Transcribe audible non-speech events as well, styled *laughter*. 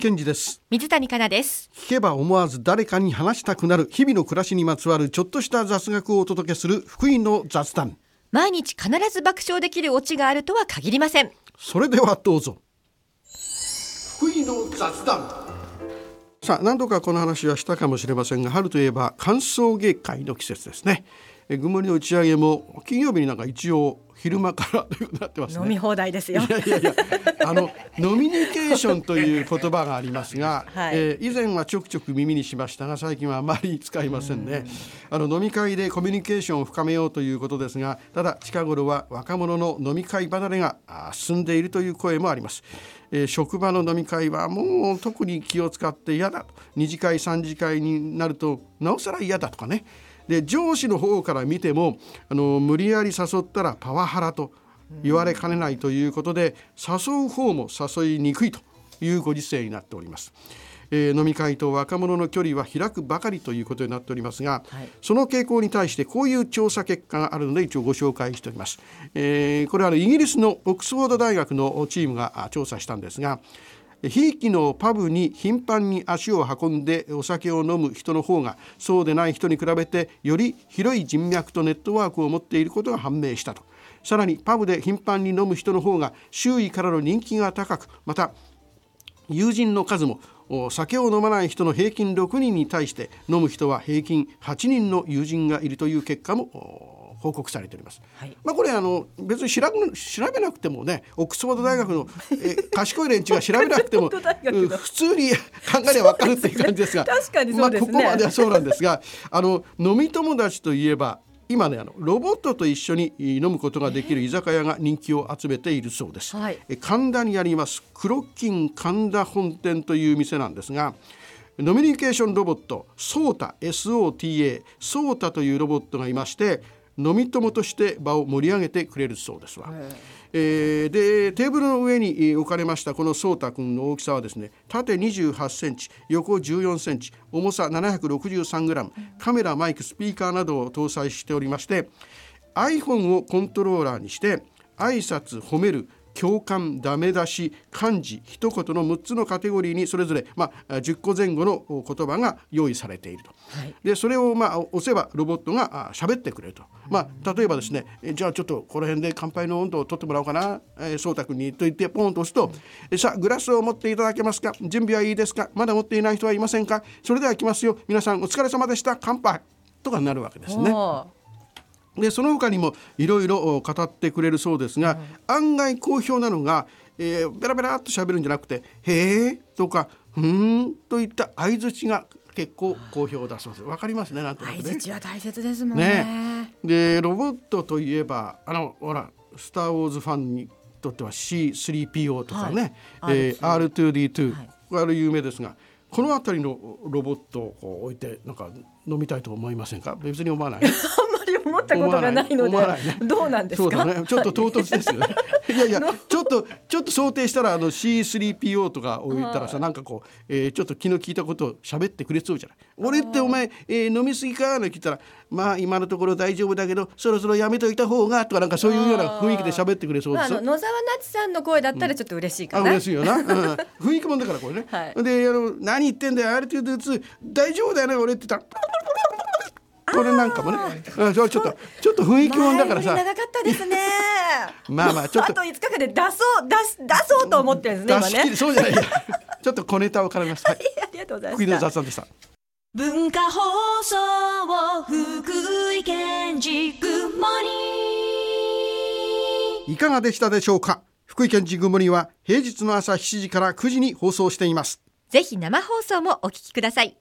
です。水谷香奈です。聞けば思わず誰かに話したくなる。日々の暮らしにまつわるちょっとした雑学をお届けする。福井の雑談。毎日必ず爆笑できるオチがあるとは限りません。それではどうぞ。福井の雑談。さあ何度かこの話はしたかもしれませんが春といえば歓送迎会の季節ですね。えぐもりの打ち上げも金曜日になんか一応昼間からということになってますね。飲み放題ですよ。いやいやいやあのノミニケーションという言葉がありますが、はい。えー以前はちょくちょく耳にしましたが最近はあまり使いませんね。あの飲み会でコミュニケーションを深めようということですがただ近頃は若者の飲み会離れが進んでいるという声もあります、えー職場の飲み会はもう特に気を使って嫌だと。二次会三次会になるとなおさら嫌だとかねで上司の方から見てもあの無理やり誘ったらパワハラと言われかねないということで誘う方も誘いにくいというご時世になっております。えー飲み会と若者の距離は開くばかりということになっておりますが、はいその傾向に対してこういう調査結果があるので一応ご紹介しております。えーこれはあのイギリスのオックスフォード大学のチームがあ調査したんですがひいきのパブに頻繁に足を運んでお酒を飲む人の方がそうでない人に比べてより広い人脈とネットワークを持っていることが判明したと。さらにパブで頻繁に飲む人の方が周囲からの人気が高くまた友人の数も酒を飲まない人の平均6人に対して飲む人は平均8人の友人がいるという結果も報告されております。はい。まあこれあの別に調べ調べなくてもねオックスフォード大学のえ賢い連中が調べなくても普通に *laughs* 考えれば分かるっていう感じですがまあ、ここまではそうなんですが *laughs* あの飲み友達といえば今ねあのロボットと一緒に飲むことができる居酒屋が人気を集めているそうです。はい。え神田にありますクロッキン神田本店という店なんですがノミニケーションロボットソータ SOTA ソータというロボットがいまして飲み友として場を盛り上げてくれるそうですわ。えーでテーブルの上にえー置かれましたこのソータ君の大きさはですね縦28センチ横14センチ重さ763グラムカメラマイクスピーカーなどを搭載しておりまして iPhone をコントローラーにして挨拶褒める共感ダメ出し漢字一言の6つのカテゴリーにそれぞれ、まあ、10個前後のお言葉が用意されていると。はい。でそれをまあ押せばロボットがあ喋ってくれると、まあ、例えばですねえじゃあちょっとこの辺で乾杯の温度を取ってもらおうかな。えうたくんにと言ってポンと押すとえさあグラスを持っていただけますか？準備はいいですか？まだ持っていない人はいませんか？それでは行きますよ。皆さんお疲れ様でした。乾杯。とかになるわけですね。でその他にもいろいろお語ってくれるそうですが、案外好評なのが、えー、ベラベラっと喋るんじゃなくて「へえ」とか「ふーん」といった相づちが結構好評だそうです。わかりますねなんとなくね。相槌は大切ですもんね。ね。でロボットといえばあのほら「スター・ウォーズ」ファンにとっては C3PO とかね、はい。えー R2D2、はい。これあれ有名ですがこの辺りのロボットをこう置いてなんか飲みたいと思いませんか？別に思わない？*laughs* 思ったことがないの思わないね。でどうなんですか？ね。ちょっと唐突ですよね。い。やいや、ちょっとちょっと想定したらあの C3PO とか置いたらさ、なんかこう、えーちょっと気の利いたことを喋ってくれそうじゃない？俺ってお前、えー飲みすぎか？なんて聞いたら、まあ今のところ大丈夫だけど、そろそろやめといた方がとかなんかそういうような雰囲気で喋ってくれそうまあ、です。よ。あの野沢那智さんの声だったらちょっと嬉しいかあな、嬉しいよな、うん、雰囲気もんだからこれね、*laughs* はい。であの何言ってんだよ。R2D2 大丈夫だよね俺って言ったらこれなんかもねうんちょっとちょっと雰囲気もんだからさ。長かったですね。*laughs* まあまあちょっと。あと5日間で出そう出し出そうと思ってるんですね出し切り今ね。そうじゃない。や *laughs* ちょっと小ネタを絡めます。はい、ありがとうございま福井のした雑談でした。文化放送福井県ジグモニいかがでしたでしょうか？福井県ジグモリは平日の朝7時から9時に放送しています。ぜひ生放送もお聞きください